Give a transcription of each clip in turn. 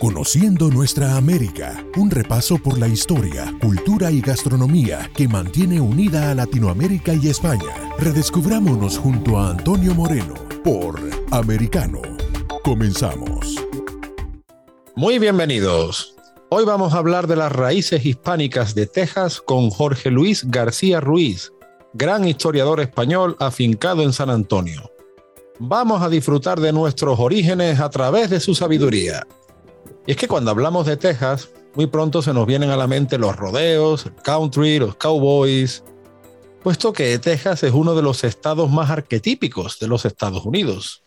Conociendo nuestra América, un repaso por la historia, cultura y gastronomía que mantiene unida a Latinoamérica y España. Redescubrámonos junto a Antonio Moreno por Americano. Comenzamos. Muy bienvenidos. Hoy vamos a hablar de las raíces hispánicas de Texas con Jorge Luis García Ruiz, gran historiador español afincado en San Antonio. Vamos a disfrutar de nuestros orígenes a través de su sabiduría. Y es que cuando hablamos de Texas, muy pronto se nos vienen a la mente los rodeos, el country, los cowboys, puesto que Texas es uno de los estados más arquetípicos de los Estados Unidos.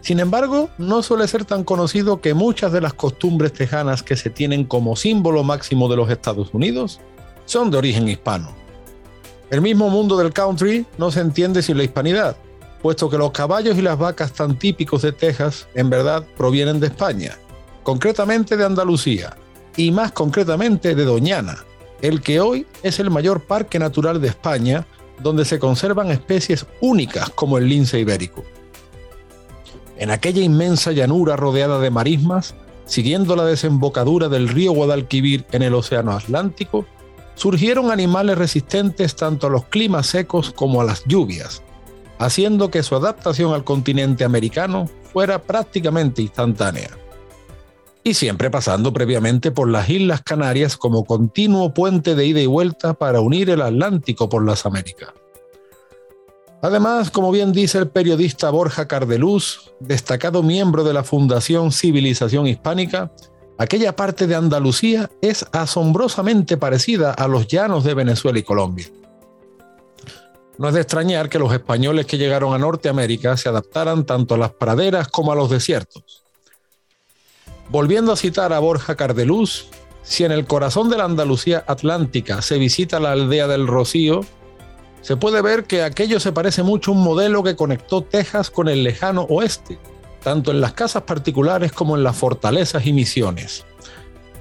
Sin embargo, no suele ser tan conocido que muchas de las costumbres tejanas que se tienen como símbolo máximo de los Estados Unidos son de origen hispano. El mismo mundo del country no se entiende sin la hispanidad, puesto que los caballos y las vacas tan típicos de Texas en verdad provienen de España concretamente de Andalucía, y más concretamente de Doñana, el que hoy es el mayor parque natural de España, donde se conservan especies únicas como el lince ibérico. En aquella inmensa llanura rodeada de marismas, siguiendo la desembocadura del río Guadalquivir en el Océano Atlántico, surgieron animales resistentes tanto a los climas secos como a las lluvias, haciendo que su adaptación al continente americano fuera prácticamente instantánea y siempre pasando previamente por las Islas Canarias como continuo puente de ida y vuelta para unir el Atlántico por las Américas. Además, como bien dice el periodista Borja Cardeluz, destacado miembro de la Fundación Civilización Hispánica, aquella parte de Andalucía es asombrosamente parecida a los llanos de Venezuela y Colombia. No es de extrañar que los españoles que llegaron a Norteamérica se adaptaran tanto a las praderas como a los desiertos. Volviendo a citar a Borja Cardeluz, si en el corazón de la Andalucía atlántica se visita la aldea del Rocío, se puede ver que aquello se parece mucho a un modelo que conectó Texas con el lejano oeste, tanto en las casas particulares como en las fortalezas y misiones.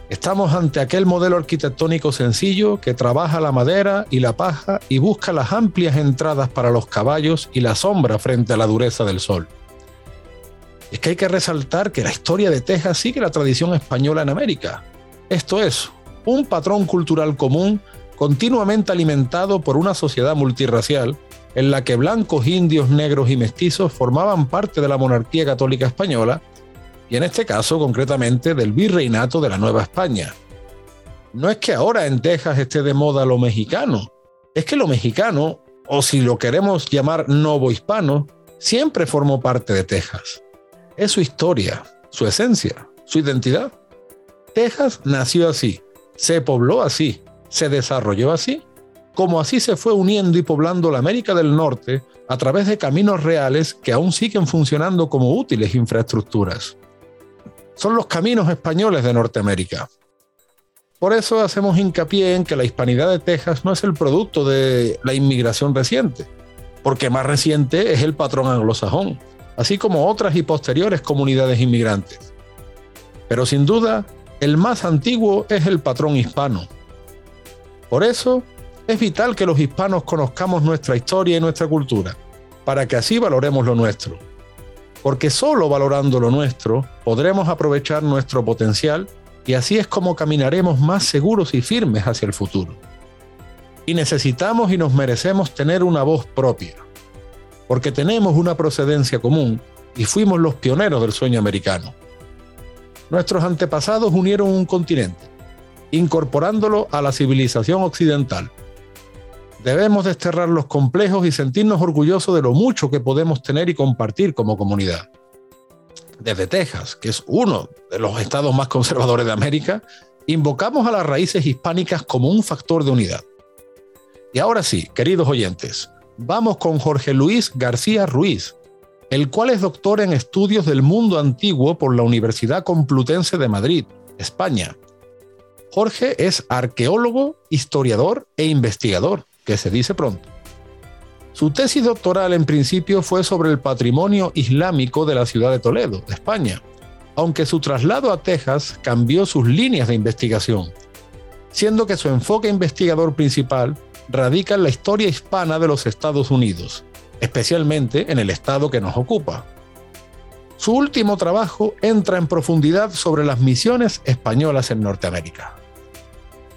Estamos ante aquel modelo arquitectónico sencillo que trabaja la madera y la paja y busca las amplias entradas para los caballos y la sombra frente a la dureza del sol es que hay que resaltar que la historia de Texas sigue la tradición española en América. Esto es, un patrón cultural común continuamente alimentado por una sociedad multirracial en la que blancos, indios, negros y mestizos formaban parte de la monarquía católica española y en este caso concretamente del virreinato de la Nueva España. No es que ahora en Texas esté de moda lo mexicano, es que lo mexicano, o si lo queremos llamar novo hispano, siempre formó parte de Texas es su historia, su esencia, su identidad. Texas nació así, se pobló así, se desarrolló así, como así se fue uniendo y poblando la América del Norte a través de caminos reales que aún siguen funcionando como útiles infraestructuras. Son los caminos españoles de Norteamérica. Por eso hacemos hincapié en que la hispanidad de Texas no es el producto de la inmigración reciente, porque más reciente es el patrón anglosajón, así como otras y posteriores comunidades inmigrantes. Pero sin duda, el más antiguo es el patrón hispano. Por eso, es vital que los hispanos conozcamos nuestra historia y nuestra cultura, para que así valoremos lo nuestro. Porque solo valorando lo nuestro podremos aprovechar nuestro potencial y así es como caminaremos más seguros y firmes hacia el futuro. Y necesitamos y nos merecemos tener una voz propia porque tenemos una procedencia común y fuimos los pioneros del sueño americano. Nuestros antepasados unieron un continente, incorporándolo a la civilización occidental. Debemos desterrar los complejos y sentirnos orgullosos de lo mucho que podemos tener y compartir como comunidad. Desde Texas, que es uno de los estados más conservadores de América, invocamos a las raíces hispánicas como un factor de unidad. Y ahora sí, queridos oyentes, vamos con Jorge Luis García Ruiz, el cual es doctor en estudios del mundo antiguo por la Universidad Complutense de Madrid, España. Jorge es arqueólogo, historiador e investigador, que se dice pronto. Su tesis doctoral en principio fue sobre el patrimonio islámico de la ciudad de Toledo, España, aunque su traslado a Texas cambió sus líneas de investigación, siendo que su enfoque investigador principal radica en la historia hispana de los Estados Unidos, especialmente en el estado que nos ocupa. su último trabajo entra en profundidad sobre las misiones españolas en Norteamérica.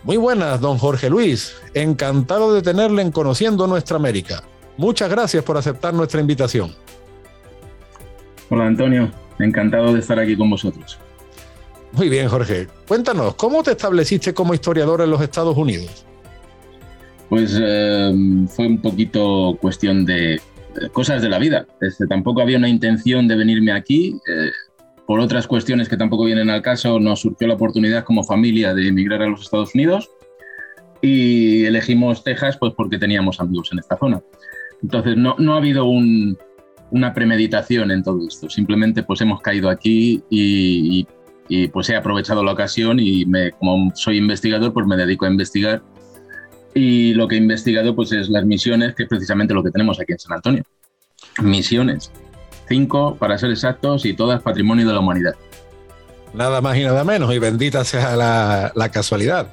Muy buenas, don Jorge Luis. Encantado de tenerle en Conociendo Nuestra América. Muchas gracias por aceptar nuestra invitación. Hola, Antonio. Encantado de estar aquí con vosotros. Muy bien, Jorge. Cuéntanos, ¿cómo te estableciste como historiador en los Estados Unidos? Pues eh, fue un poquito cuestión de cosas de la vida. Este, tampoco había una intención de venirme aquí. Eh, por otras cuestiones que tampoco vienen al caso, nos surgió la oportunidad como familia de emigrar a los Estados Unidos y elegimos Texas pues porque teníamos amigos en esta zona. Entonces no, ha habido una premeditación en todo esto, simplemente pues hemos caído aquí y, pues he aprovechado la ocasión y como soy investigador pues me dedico a investigar y lo que he investigado pues es las misiones, que es precisamente lo que tenemos aquí en San Antonio. Misiones cinco para ser exactos, y todas patrimonio de la humanidad. Nada más y nada menos, y bendita sea la, casualidad.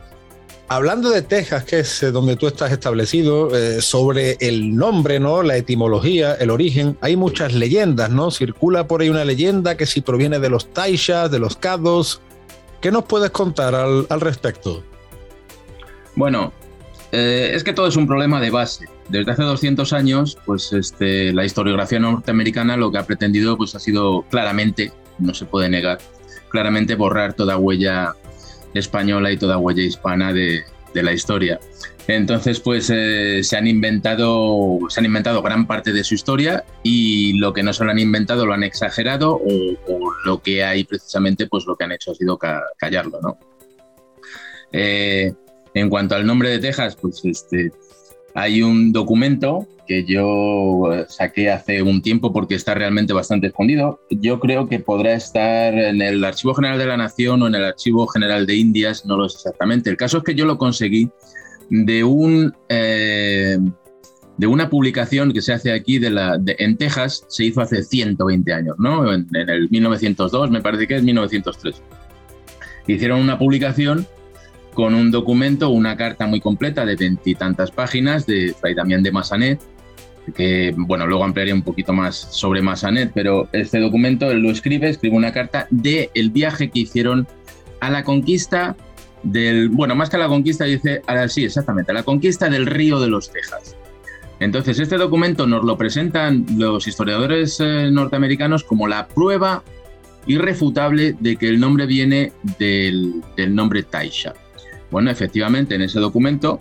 Hablando de Texas, que es eh, donde tú estás establecido, eh, sobre el nombre, ¿no? La etimología, el origen, hay muchas leyendas, ¿no? Circula por ahí una leyenda que si proviene de los Taishas, de los Cados. ¿Qué nos puedes contar al, al respecto? Bueno, eh, es que todo es un problema de base. Desde hace 200 años, pues este, la historiografía norteamericana lo que ha pretendido pues, ha sido claramente, no se puede negar, claramente borrar toda huella española y toda huella hispana de, la historia. Entonces, pues eh, se han inventado, se han inventado gran parte de su historia y lo que no se lo han inventado lo han exagerado o, lo que hay precisamente, pues lo que han hecho ha sido callarlo, ¿no? Eh, en cuanto al nombre de Texas, pues este, hay un documento que yo eh, saqué hace un tiempo porque está realmente bastante escondido. Yo creo que podrá estar en el Archivo General de la Nación o en el Archivo General de Indias, no lo sé exactamente. El caso es que yo lo conseguí de un... Eh, de una publicación que se hace aquí en Texas, se hizo hace 120 años, ¿no? En, en, el 1902, me parece que es 1903. Hicieron una publicación con un documento, una carta muy completa de veintitantas páginas de Fray Damián de Massanet, que, bueno, luego ampliaré un poquito más sobre Massanet, pero este documento lo escribe, escribe una carta de el viaje que hicieron a la conquista del, bueno, más que a la conquista, dice, sí, exactamente, la conquista del río de los Texas. Entonces, este documento nos lo presentan los historiadores eh, norteamericanos como la prueba irrefutable de que el nombre viene del nombre Taisha. Bueno, efectivamente, en ese documento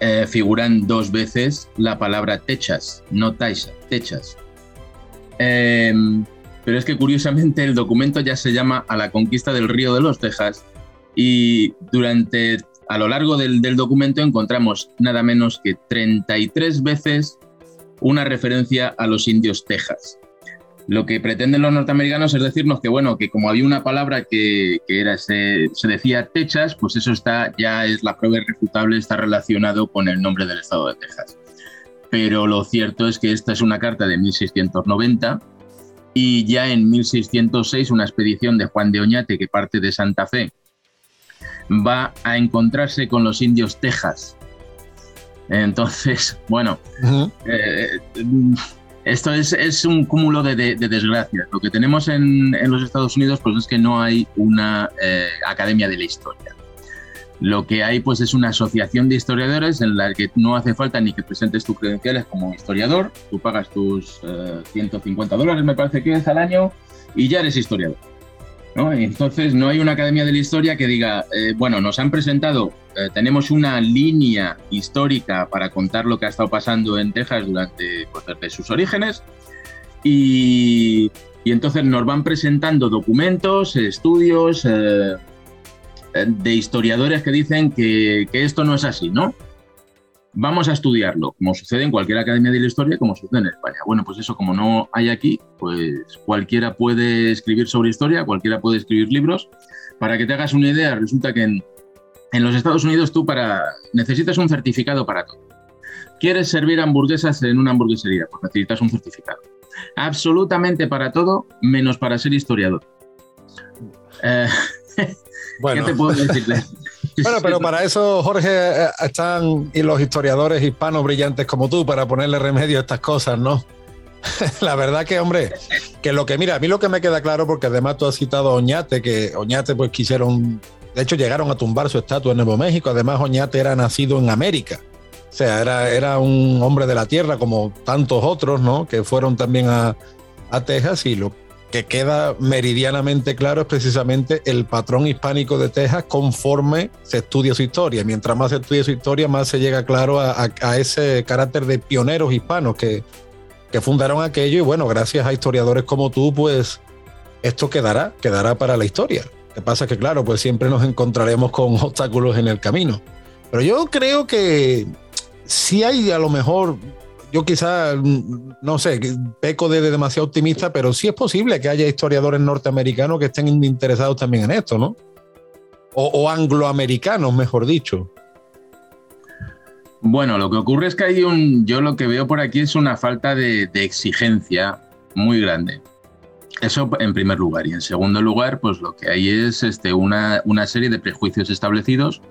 eh, figuran dos veces la palabra techas, no taisa, techas. Em, pero es que curiosamente el documento ya se llama A la conquista del río de los Texas y durante, a lo largo del, del documento encontramos nada menos que 33 veces una referencia a los indios Texas. Lo que pretenden los norteamericanos es decirnos que, bueno, que como había una palabra que, era, se, decía Texas, pues eso está, ya es la prueba irrefutable, está relacionado con el nombre del estado de Texas. Pero lo cierto es que esta es una carta de 1690 y ya en 1606 una expedición de Juan de Oñate que parte de Santa Fe va a encontrarse con los indios Texas. Entonces, bueno, esto es, un cúmulo de, desgracias. Lo que tenemos en, los Estados Unidos pues es que no hay una eh, academia de la historia. Lo que hay pues es una asociación de historiadores en la que no hace falta ni que presentes tus credenciales como historiador, tú pagas tus 150 eh, dólares me parece que es al año y ya eres historiador. Entonces no hay una academia de la historia que diga, eh, bueno, nos han presentado, eh, tenemos una línea histórica para contar lo que ha estado pasando en Texas durante pues, sus orígenes y, entonces nos van presentando documentos, estudios eh, de historiadores que dicen que esto no es así, ¿no? Vamos a estudiarlo, como sucede en cualquier academia de la historia, como sucede en España. Bueno, pues eso, como no hay aquí, pues cualquiera puede escribir sobre historia, cualquiera puede escribir libros. Para que te hagas una idea, resulta que en, los Estados Unidos tú para necesitas un certificado para todo. ¿Quieres servir hamburguesas en una hamburguesería? Pues necesitas un certificado. Absolutamente para todo, menos para ser historiador. Eh, ¿Qué te puedo decir? Bueno, pero para eso, Jorge, eh, están y los historiadores hispanos brillantes como tú para ponerle remedio a estas cosas, ¿no? La verdad que, hombre, que lo que, mira, a mí lo que me queda claro, porque además tú has citado a Oñate, que Oñate pues quisieron, de hecho llegaron a tumbar su estatua en Nuevo México, además Oñate era nacido en América, o sea, era, era un hombre de la tierra como tantos otros, ¿no? Que fueron también a, a Texas y lo que queda meridianamente claro es precisamente el patrón hispánico de Texas conforme se estudia su historia. Mientras más se estudia su historia, más se llega claro a, ese carácter de pioneros hispanos que, que fundaron aquello y bueno, gracias a historiadores como tú, pues esto quedará, quedará para la historia. Lo que pasa es que claro, pues siempre nos encontraremos con obstáculos en el camino. Pero yo creo que si hay a lo mejor, yo quizá, no sé, peco de, demasiado optimista, pero sí es posible que haya historiadores norteamericanos que estén interesados también en esto, ¿no? O, angloamericanos, mejor dicho. Bueno, lo que ocurre es que hay un, yo lo que veo por aquí es una falta de, exigencia muy grande. Eso en primer lugar. Y en segundo lugar, pues lo que hay es este, una, una serie de prejuicios establecidos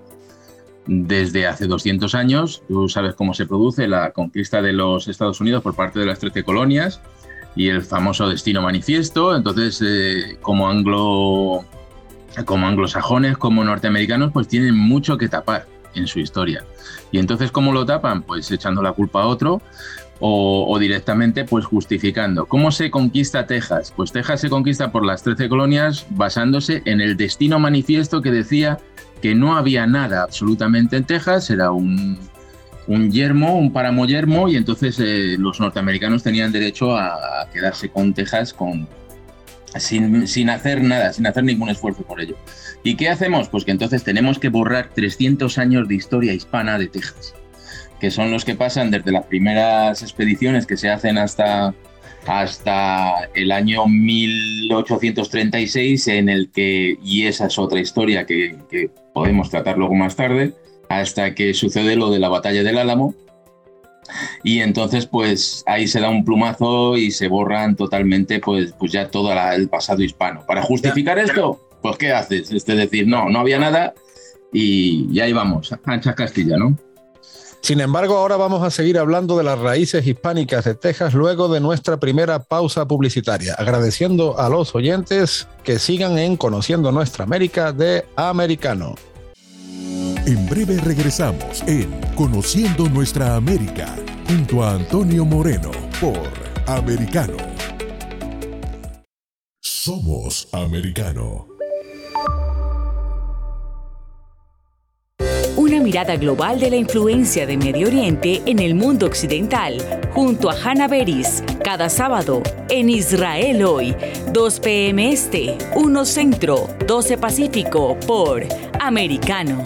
desde hace 200 años. Tú sabes cómo se produce la conquista de los Estados Unidos por parte de las 13 colonias y el famoso destino manifiesto. Entonces, eh, como anglo como anglosajones, como norteamericanos, pues tienen mucho que tapar en su historia. Y entonces, ¿cómo lo tapan? Pues echando la culpa a otro o, directamente pues justificando. ¿Cómo se conquista Texas? Pues Texas se conquista por las 13 colonias basándose en el destino manifiesto que decía que no había nada absolutamente en Texas, era un, un yermo, un páramo yermo, y entonces eh, los norteamericanos tenían derecho a, quedarse con Texas con, sin, sin, hacer nada, sin hacer ningún esfuerzo por ello. ¿Y qué hacemos? Pues que entonces tenemos que borrar 300 años de historia hispana de Texas, que son los que pasan desde las primeras expediciones que se hacen hasta, hasta el año 1836, en el que, y esa es otra historia que, que podemos tratar luego más tarde, hasta que sucede lo de la batalla del Álamo, y entonces pues ahí se da un plumazo y se borran totalmente pues, pues ya todo el pasado hispano. Para justificar esto, pues ¿qué haces? Es decir, no, no había nada y, ahí vamos, ancha Castilla, ¿no? Sin embargo, ahora vamos a seguir hablando de las raíces hispánicas de Texas luego de nuestra primera pausa publicitaria, agradeciendo a los oyentes que sigan en Conociendo Nuestra América de Americano. En breve regresamos en Conociendo Nuestra América junto a Antonio Moreno por Americano. Somos Americano. Una mirada global de la influencia de Medio Oriente en el mundo occidental, junto a Hannah Beris, cada sábado en Israel hoy, 2 p.m. Este, 1 Centro, 12 Pacífico, por Americano.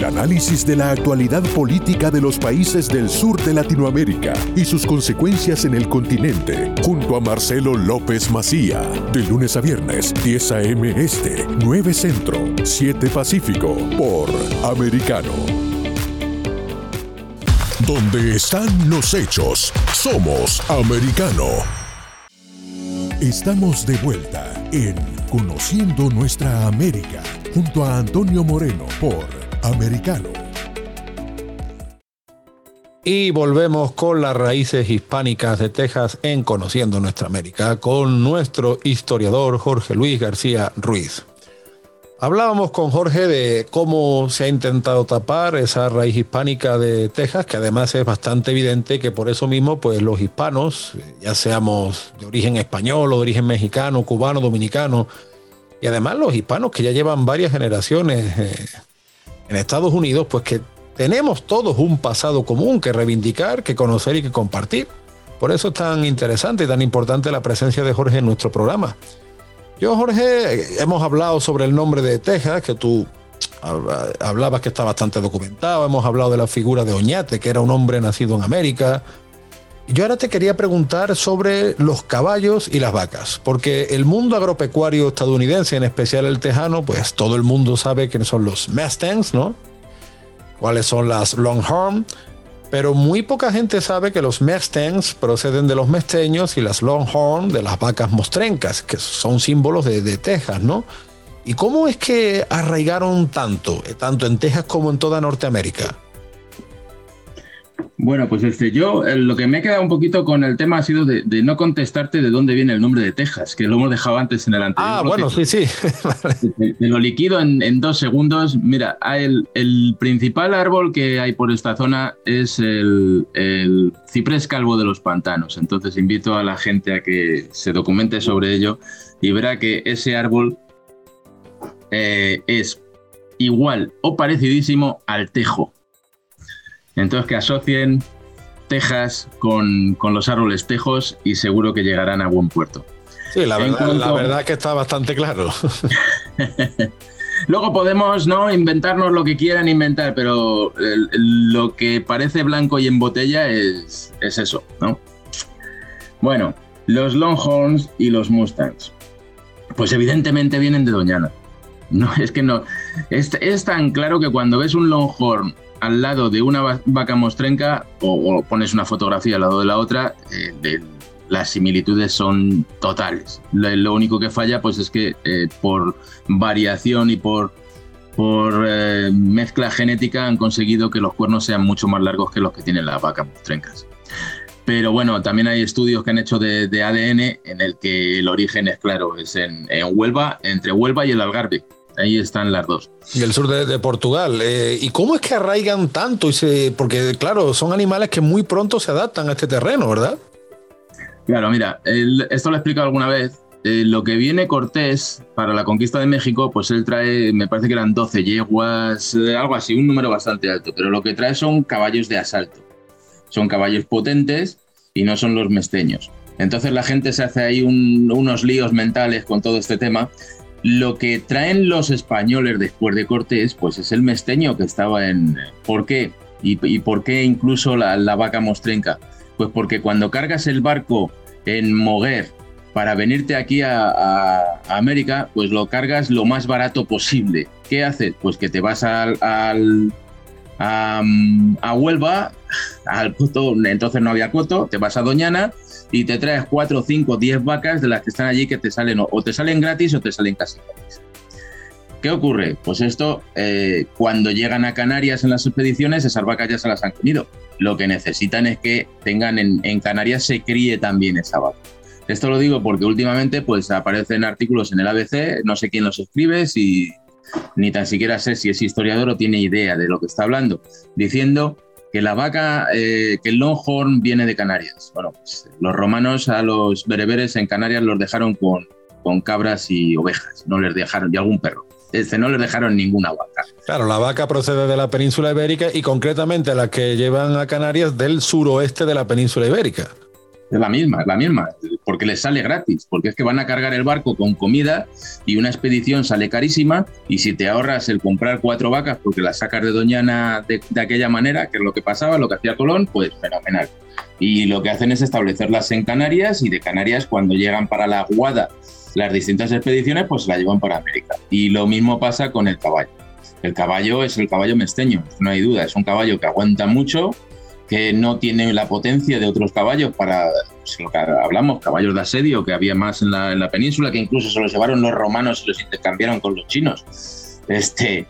El análisis de la actualidad política de los países del sur de Latinoamérica y sus consecuencias en el continente, junto a Marcelo López Macía, de lunes a viernes, 10 a.m. Este, 9 Centro, 7 Pacífico, por Americano. Donde están los hechos, somos Americano. Estamos de vuelta en Conociendo Nuestra América, junto a Antonio Moreno por Americano. Y volvemos con las raíces hispánicas de Texas en Conociendo Nuestra América, con nuestro historiador Jorge Luis García Ruiz. Hablábamos con Jorge de cómo se ha intentado tapar esa raíz hispánica de Texas, que además es bastante evidente que por eso mismo, pues los hispanos, ya seamos de origen español o de origen mexicano, cubano, dominicano, y además los hispanos que ya llevan varias generaciones eh, en Estados Unidos, pues que tenemos todos un pasado común que reivindicar, que conocer y que compartir. Por eso es tan interesante y tan importante la presencia de Jorge en nuestro programa. Yo, Jorge, hemos hablado sobre el nombre de Texas, que tú hablabas que está bastante documentado. Hemos hablado de la figura de Oñate, que era un hombre nacido en América. Yo ahora te quería preguntar sobre los caballos y las vacas, porque el mundo agropecuario estadounidense, en especial el tejano, pues todo el mundo sabe quiénes son los Mustangs, ¿no? Cuáles son las Longhorn, pero muy poca gente sabe que los Mustangs proceden de los mesteños y las Longhorn de las vacas mostrencas, que son símbolos de, Texas, ¿no? ¿Y cómo es que arraigaron tanto, tanto en Texas como en toda Norteamérica? Bueno, pues este, yo eh, lo que me he quedado un poquito con el tema ha sido de, no contestarte de dónde viene el nombre de Texas, que lo hemos dejado antes en el anterior. Ah, bueno, sí, sí. Te, lo liquido en, dos segundos. Mira, el, el, principal árbol que hay por esta zona es el, el, ciprés calvo de los pantanos. Entonces invito a la gente a que se documente sobre ello y verá que ese árbol eh, es igual o parecidísimo al tejo entonces que asocien Texas con, los árboles tejos y seguro que llegarán a buen puerto. Sí, la, verdad, que está bastante claro. Luego podemos ¿no? inventarnos lo que quieran inventar, pero lo que parece blanco y en botella es, es eso, ¿no? Bueno, los Longhorns y los Mustangs. Pues evidentemente vienen de Doñana. No, es que no. Es, es tan claro que cuando ves un Longhorn al lado de una vaca mostrenca o, pones una fotografía al lado de la otra, eh, las similitudes son totales. Lo, único que falla pues es que eh, por variación y por, por eh, mezcla genética han conseguido que los cuernos sean mucho más largos que los que tienen las vacas mostrencas. Pero bueno, también hay estudios que han hecho de, ADN en el que el origen es claro, es en, en Huelva, entre Huelva y el Algarve Ahí están las dos. Y el sur de, Portugal. Eh, ¿Y cómo es que arraigan tanto? Y se, porque, claro, son animales que muy pronto se adaptan a este terreno, ¿verdad? Claro, mira, esto lo he explicado alguna vez. Eh, lo que viene Cortés para la conquista de México, pues él trae, me parece que eran 12 yeguas, eh, algo así, un número bastante alto, pero lo que trae son caballos de asalto. Son caballos potentes y no son los mesteños. Entonces la gente se hace ahí unos líos mentales con todo este tema lo que traen los españoles después de Cortés, pues es el mesteño que estaba en... ¿Por qué? ¿Y, por qué incluso la, vaca mostrenca? Pues porque cuando cargas el barco en Moguer para venirte aquí a, América, pues lo cargas lo más barato posible. ¿Qué haces? Pues que te vas al, al a, a, Huelva, al coto, entonces no había coto, te vas a Doñana y te traes 4, 5, 10 vacas de las que están allí que te salen o te salen gratis o te salen casi gratis. ¿Qué ocurre? Pues esto, eh, cuando llegan a Canarias en las expediciones, esas vacas ya se las han comido. Lo que necesitan es que tengan en, Canarias se críe también esa vaca. Esto lo digo porque últimamente pues aparecen artículos en el ABC, no sé quién los escribe, si, ni tan siquiera sé si es historiador o tiene idea de lo que está hablando, diciendo que la vaca, eh, que el Longhorn viene de Canarias. Bueno, pues los romanos a los bereberes en Canarias los dejaron con, con cabras y ovejas, no les dejaron, y algún perro. Este, no les dejaron ninguna vaca. Claro, la vaca procede de la península ibérica y concretamente la que llevan a Canarias del suroeste de la península ibérica. Es la misma, es la misma, porque les sale gratis, porque es que van a cargar el barco con comida y una expedición sale carísima y si te ahorras el comprar cuatro vacas porque las sacas de Doñana de, aquella manera, que es lo que pasaba, lo que hacía Colón, pues fenomenal. Y lo que hacen es establecerlas en Canarias y de Canarias cuando llegan para la Guada las distintas expediciones, pues la llevan para América. Y lo mismo pasa con el caballo. El caballo es el caballo mesteño, no hay duda, es un caballo que aguanta mucho, que no tiene la potencia de otros caballos para, pues, lo que hablamos, caballos de asedio que había más en la, península, que incluso se los llevaron los romanos y los intercambiaron con los chinos. Este,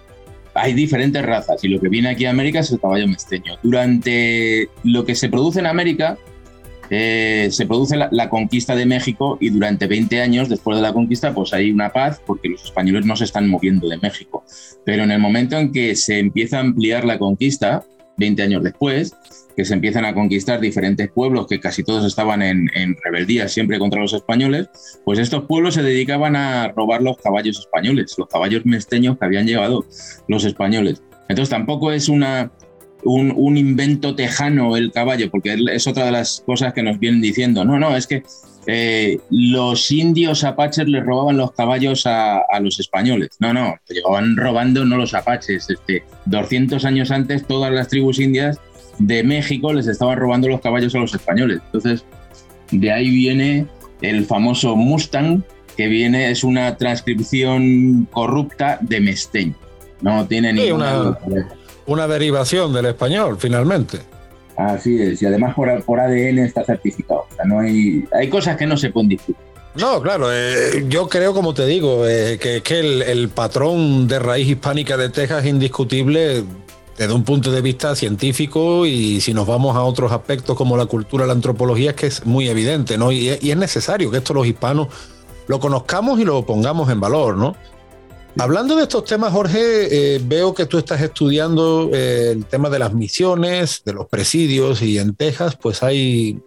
hay diferentes razas y lo que viene aquí a América es el caballo mesteño. Durante lo que se produce en América, eh, se produce la, la, conquista de México y durante 20 años después de la conquista pues hay una paz porque los españoles no se están moviendo de México. Pero en el momento en que se empieza a ampliar la conquista, 20 años después, que se empiezan a conquistar diferentes pueblos que casi todos estaban en, rebeldía siempre contra los españoles, pues estos pueblos se dedicaban a robar los caballos españoles, los caballos mesteños que habían llevado los españoles. Entonces tampoco es una, un, invento tejano el caballo, porque es otra de las cosas que nos vienen diciendo. No, no, es que eh, los indios apaches les robaban los caballos a, los españoles. No, no, llevaban robando no los apaches. Este, 200 años antes todas las tribus indias de México les estaban robando los caballos a los españoles. Entonces, de ahí viene el famoso Mustang, que viene, es una transcripción corrupta de Mesteñ. No tiene ni una, una derivación del español, finalmente. Así es, y además por, por ADN está certificado. O sea, no hay, hay cosas que no se pueden discutir. No, claro, eh, yo creo, como te digo, eh, que, que el, el, patrón de raíz hispánica de Texas es indiscutible desde un punto de vista científico y si nos vamos a otros aspectos como la cultura, la antropología, es que es muy evidente, ¿no? Y, es necesario que esto los hispanos lo conozcamos y lo pongamos en valor, ¿no? Hablando de estos temas, Jorge, eh, veo que tú estás estudiando eh, el tema de las misiones, de los presidios y en Texas, pues hay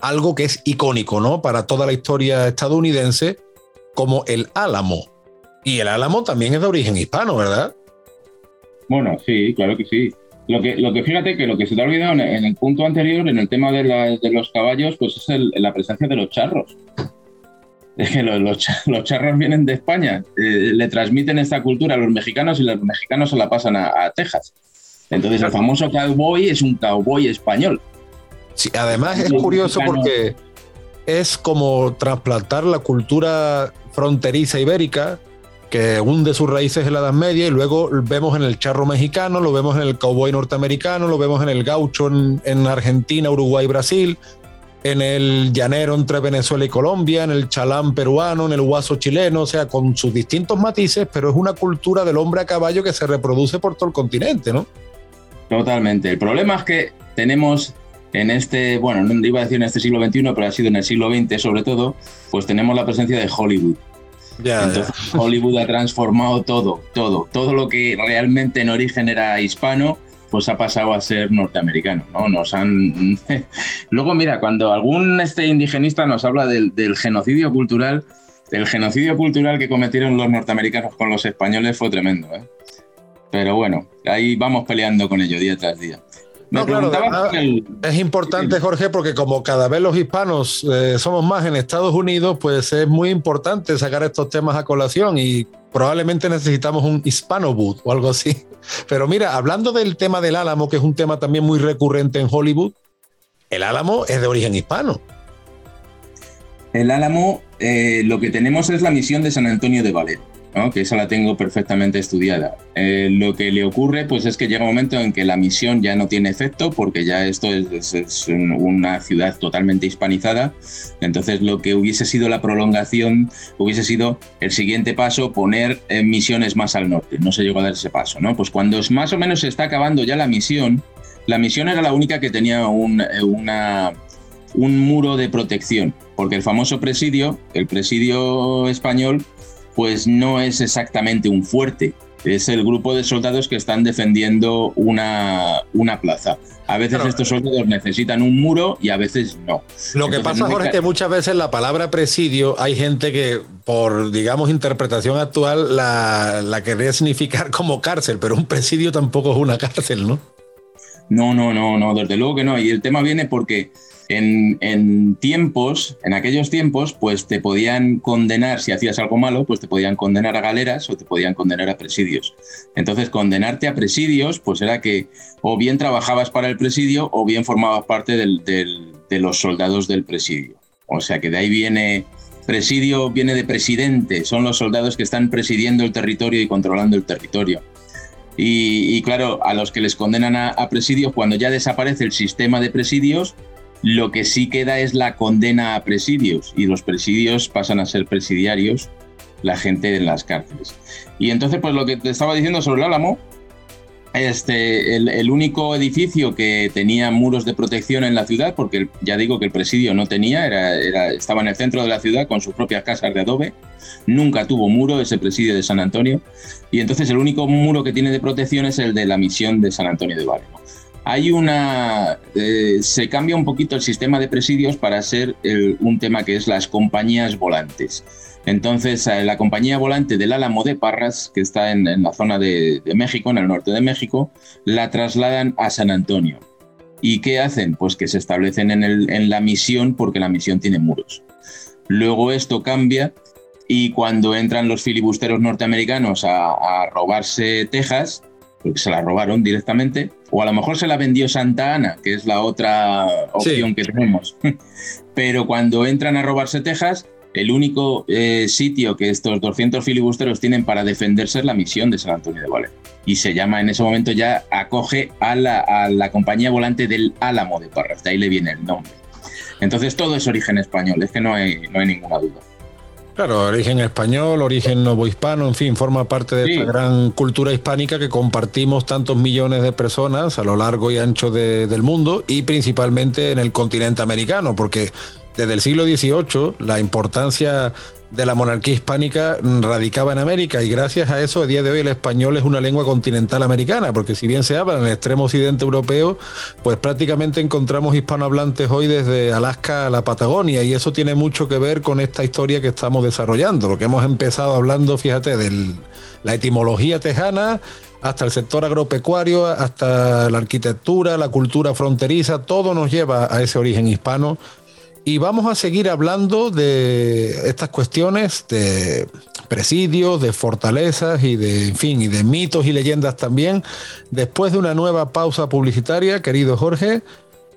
algo que es icónico, ¿no? Para toda la historia estadounidense, como el Álamo. Y el Álamo también es de origen hispano, ¿verdad? Bueno, sí, claro que sí. Lo que, lo que fíjate que lo que se te ha olvidado en, el punto anterior, en el tema de, los caballos, pues es la presencia de los charros. Es que los, los, charros vienen de España, eh, le transmiten esta cultura a los mexicanos y los mexicanos se la pasan a, Texas. Entonces el famoso cowboy es un cowboy español. Sí, además es curioso porque es como trasplantar la cultura fronteriza ibérica que hunde sus raíces en la Edad Media y luego vemos en el charro mexicano, lo vemos en el cowboy norteamericano, lo vemos en el gaucho en, Argentina, Uruguay, Brasil, en el llanero entre Venezuela y Colombia, en el chalán peruano, en el guaso chileno, o sea, con sus distintos matices, pero es una cultura del hombre a caballo que se reproduce por todo el continente, ¿no? Totalmente. El problema es que tenemos en este, bueno, no iba a decir en este siglo XXI, pero ha sido en el siglo XX sobre todo, pues tenemos la presencia de Hollywood. Entonces, Hollywood ha transformado todo, todo, todo lo que realmente en origen era hispano, pues ha pasado a ser norteamericano, ¿no? Nos han... Luego, mira, cuando algún este indigenista nos habla del, genocidio cultural, el genocidio cultural que cometieron los norteamericanos con los españoles fue tremendo, ¿eh? Pero bueno, ahí vamos peleando con ello día tras día. No, claro, es importante, Jorge, porque como cada vez los hispanos eh, somos más en Estados Unidos, pues es muy importante sacar estos temas a colación y probablemente necesitamos un hispano boot o algo así. Pero mira, hablando del tema del Álamo, que es un tema también muy recurrente en Hollywood, el Álamo es de origen hispano. El Álamo, eh, lo que tenemos es la misión de San Antonio de Valero que esa la tengo perfectamente estudiada. Eh, lo que le ocurre pues es que llega un momento en que la misión ya no tiene efecto porque ya esto es, una ciudad totalmente hispanizada, entonces lo que hubiese sido la prolongación hubiese sido el siguiente paso, poner eh, misiones más al norte, no se llegó a dar ese paso, ¿no? Pues cuando más o menos se está acabando ya la misión, la misión era la única que tenía un, eh, una, un muro de protección, porque el famoso presidio, el presidio español, pues no es exactamente un fuerte, es el grupo de soldados que están defendiendo una, una plaza. A veces estos soldados necesitan un muro y a veces no. Lo que pasa, Jorge, es que muchas veces la palabra presidio hay gente que, por, digamos, interpretación actual, la, la querría significar como cárcel, pero un presidio tampoco es una cárcel, ¿no? No, no, no, no, desde luego que no. Y el tema viene porque en, tiempos, en aquellos tiempos, pues te podían condenar, si hacías algo malo, pues te podían condenar a galeras o te podían condenar a presidios. Entonces, condenarte a presidios, pues era que o bien trabajabas para el presidio o bien formabas parte de los soldados del presidio. O sea que de ahí viene, presidio viene de presidente, son los soldados que están presidiendo el territorio y controlando el territorio. Y, claro, a los que les condenan a, a presidios, cuando ya desaparece el sistema de presidios, lo que sí queda es la condena a presidios y los presidios pasan a ser presidiarios, la gente en las cárceles. Y entonces, pues lo que te estaba diciendo sobre el Álamo, este, el, único edificio que tenía muros de protección en la ciudad, porque ya digo que el presidio no tenía, era, estaba en el centro de la ciudad con sus propias casas de adobe, nunca tuvo muro ese presidio de San Antonio, y entonces el único muro que tiene de protección es el de la misión de San Antonio de Bálamo hay una. Eh, se cambia un poquito el sistema de presidios para ser un tema que es las compañías volantes. Entonces, eh, la compañía volante del Álamo de Parras, que está en, la zona de, México, en el norte de México, la trasladan a San Antonio. ¿Y qué hacen? Pues que se establecen en, la misión porque la misión tiene muros. Luego esto cambia y cuando entran los filibusteros norteamericanos a robarse Texas, porque se la robaron directamente, o a lo mejor se la vendió Santa Ana, que es la otra opción que tenemos. Pero cuando entran a robarse Texas, el único eh, sitio que estos 200 filibusteros tienen para defenderse es la misión de San Antonio de Valle. Y se llama, en ese momento ya acoge a la, a la compañía volante del Álamo de Parras, de ahí le viene el nombre. Entonces todo es origen español, es que no hay, no hay ninguna duda. Claro, origen español, origen novohispano, en fin, forma parte de esta gran cultura hispánica que compartimos tantos millones de personas a lo largo y ancho del mundo y principalmente en el continente americano, porque desde el siglo XVIII la importancia de la monarquía hispánica radicaba en América y gracias a eso a día de hoy el español es una lengua continental americana, porque si bien se habla en el extremo occidente europeo, pues prácticamente encontramos hispanohablantes hoy desde Alaska a la Patagonia y eso tiene mucho que ver con esta historia que estamos desarrollando, lo que hemos empezado hablando, fíjate, de la etimología tejana hasta el sector agropecuario, hasta la arquitectura, la cultura fronteriza, todo nos lleva a ese origen hispano y vamos a seguir hablando de estas cuestiones de presidios, de fortalezas y de, en fin, y de mitos y leyendas también. Después de una nueva pausa publicitaria, querido Jorge,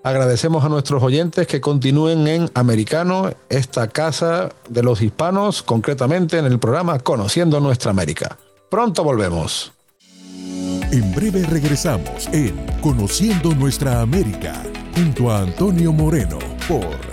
agradecemos a nuestros oyentes que continúen en Americano, esta casa de los hispanos, concretamente en el programa Conociendo Nuestra América. Pronto volvemos. En breve regresamos en Conociendo Nuestra América, junto a Antonio Moreno, por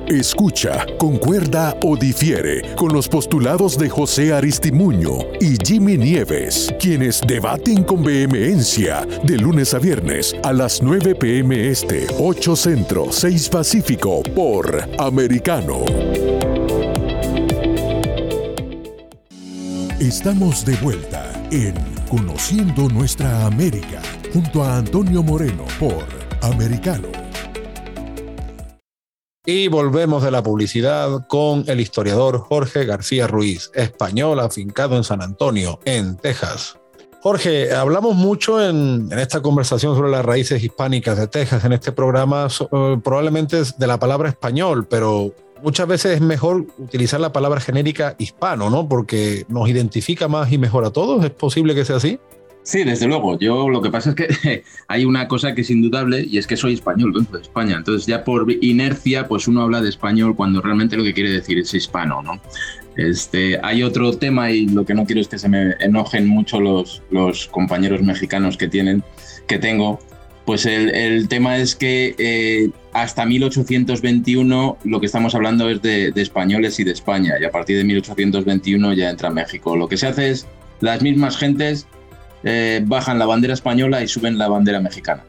Escucha, concuerda o difiere con los postulados de José Aristimuño y Jimmy Nieves, quienes debaten con vehemencia de lunes a viernes a las 9 pm este, 8 Centro, 6 Pacífico por Americano. Estamos de vuelta en Conociendo Nuestra América junto a Antonio Moreno por Americano. Y volvemos de la publicidad con el historiador Jorge García Ruiz, español afincado en San Antonio, en Texas. Jorge, hablamos mucho en, esta conversación sobre las raíces hispánicas de Texas, en este programa, uh, probablemente de la palabra español, pero muchas veces es mejor utilizar la palabra genérica hispano, ¿no? Porque nos identifica más y mejor a todos. ¿Es posible que sea así? Sí, desde luego. Yo lo que pasa es que hay una cosa que es indudable y es que soy español, vengo de España. Entonces ya por inercia, pues uno habla de español cuando realmente lo que quiere decir es hispano, ¿no? Este, hay otro tema y lo que no quiero es que se me enojen mucho los, los compañeros mexicanos que tienen, que tengo. Pues el, el tema es que eh, hasta 1821 lo que estamos hablando es de, de españoles y de España y a partir de 1821 ya entra México. Lo que se hace es las mismas gentes eh, bajan la bandera española y suben la bandera mexicana.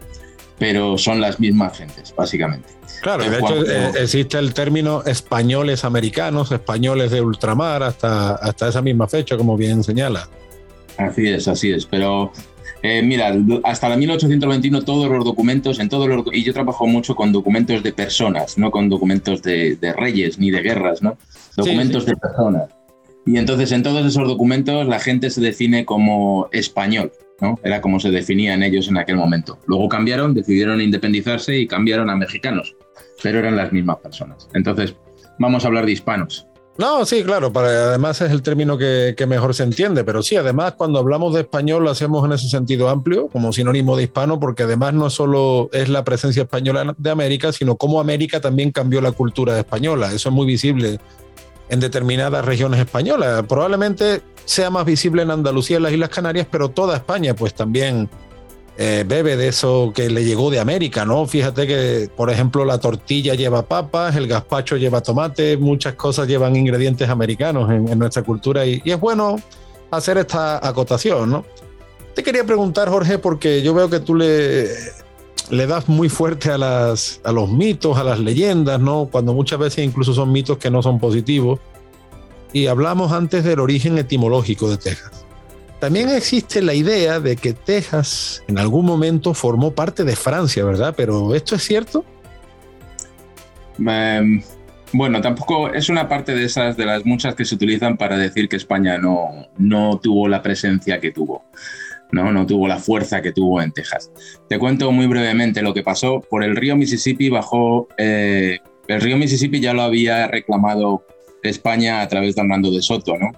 Pero son las mismas gentes, básicamente. Claro, de hecho eh, existe el término españoles americanos, españoles de ultramar, hasta, hasta esa misma fecha, como bien señala. Así es, así es. Pero eh, mira, hasta la 1821 todos los documentos, en todos los, y yo trabajo mucho con documentos de personas, no con documentos de, de reyes ni de guerras, ¿no? Documentos sí, sí. de personas. Y entonces en todos esos documentos la gente se define como español, ¿no? Era como se definían ellos en aquel momento. Luego cambiaron, decidieron independizarse y cambiaron a mexicanos, pero eran las mismas personas. Entonces, vamos a hablar de hispanos. No, sí, claro, para, además es el término que, que, mejor se entiende, pero sí, además cuando hablamos de español lo hacemos en ese sentido amplio, como sinónimo de hispano, porque además no solo es la presencia española de América, sino cómo América también cambió la cultura española. Eso es muy visible en determinadas regiones españolas. Probablemente sea más visible en Andalucía, en las Islas Canarias, pero toda España pues también eh, bebe de eso que le llegó de América, ¿no? Fíjate que, por ejemplo, la tortilla lleva papas, el gazpacho lleva tomate, muchas cosas llevan ingredientes americanos en, en nuestra cultura y, y, es bueno hacer esta acotación, ¿no? Te quería preguntar, Jorge, porque yo veo que tú le, le das muy fuerte a, los mitos, a las leyendas, ¿no? Cuando muchas veces incluso son mitos que no son positivos. Y hablamos antes del origen etimológico de Texas. También existe la idea de que Texas en algún momento formó parte de Francia, ¿verdad? Pero ¿esto es cierto? Um, bueno, tampoco es una parte de esas, de las muchas que se utilizan para decir que España no, no tuvo la presencia que tuvo. ¿No? no tuvo la fuerza que tuvo en Texas. Te cuento muy brevemente lo que pasó. Por el río Mississippi bajó, eh, el río Mississippi ya lo había reclamado España a través de Hernando de Soto, ¿no?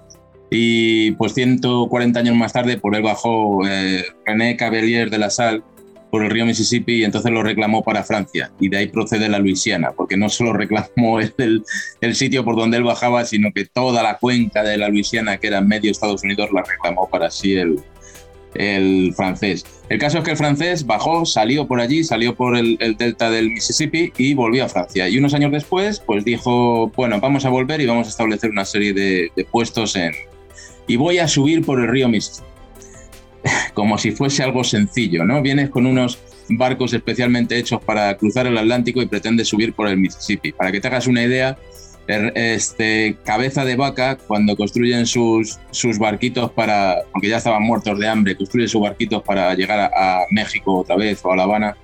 Y pues 140 años más tarde por él bajó eh, René Cavelier de la Salle por el río Mississippi y entonces lo reclamó para Francia y de ahí procede la Luisiana, porque no solo reclamó el, el, sitio por donde él bajaba, sino que toda la cuenca de la Luisiana, que era medio Estados Unidos, la reclamó para sí el, el francés. El caso es que el francés bajó, salió por allí, salió por el, el, delta del Mississippi y volvió a Francia. Y unos años después, pues dijo, bueno, vamos a volver y vamos a establecer una serie de, de puestos en... Y voy a subir por el río Mississippi. Como si fuese algo sencillo, ¿no? Vienes con unos barcos especialmente hechos para cruzar el Atlántico y pretendes subir por el Mississippi. Para que te hagas una idea, este, cabeza de vaca, cuando construyen sus, sus barquitos para, aunque ya estaban muertos de hambre, construyen sus barquitos para llegar a, México otra vez o a La Habana,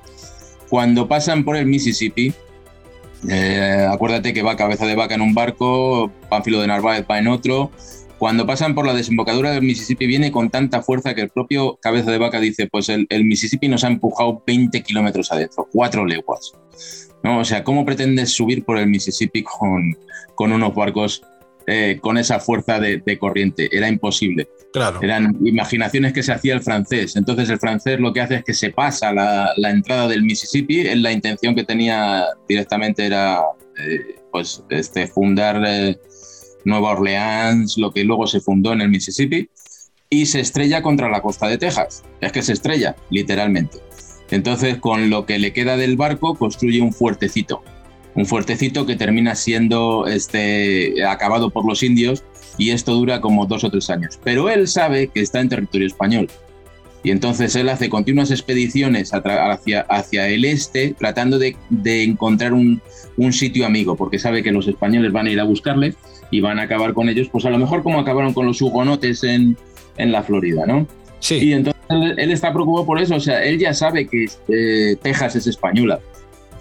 cuando pasan por el Mississippi, eh, acuérdate que va cabeza de vaca en un barco, Pánfilo de Narváez va en otro, cuando pasan por la desembocadura del Mississippi viene con tanta fuerza que el propio cabeza de vaca dice, pues el, Mississippi nos ha empujado 20 kilómetros adentro, cuatro leguas. ¿No? O sea, ¿cómo pretendes subir por el Mississippi con, con unos barcos eh, con esa fuerza de, corriente? Era imposible. Claro. Eran imaginaciones que se hacía el francés. Entonces el francés lo que hace es que se pasa la, la entrada del Mississippi. La intención que tenía directamente era eh, pues, este, fundar eh, Nueva Orleans, lo que luego se fundó en el Mississippi, y se estrella contra la costa de Texas. Es que se estrella, literalmente. Entonces, con lo que le queda del barco, construye un fuertecito. Un fuertecito que termina siendo este, acabado por los indios y esto dura como dos o tres años. Pero él sabe que está en territorio español. Y entonces él hace continuas expediciones hacia, hacia el este tratando de, encontrar un, un, sitio amigo, porque sabe que los españoles van a ir a buscarle y van a acabar con ellos, pues a lo mejor como acabaron con los hugonotes en, en la Florida, ¿no? Sí. Y entonces él, está preocupado por eso, o sea, él ya sabe que eh, Texas es española.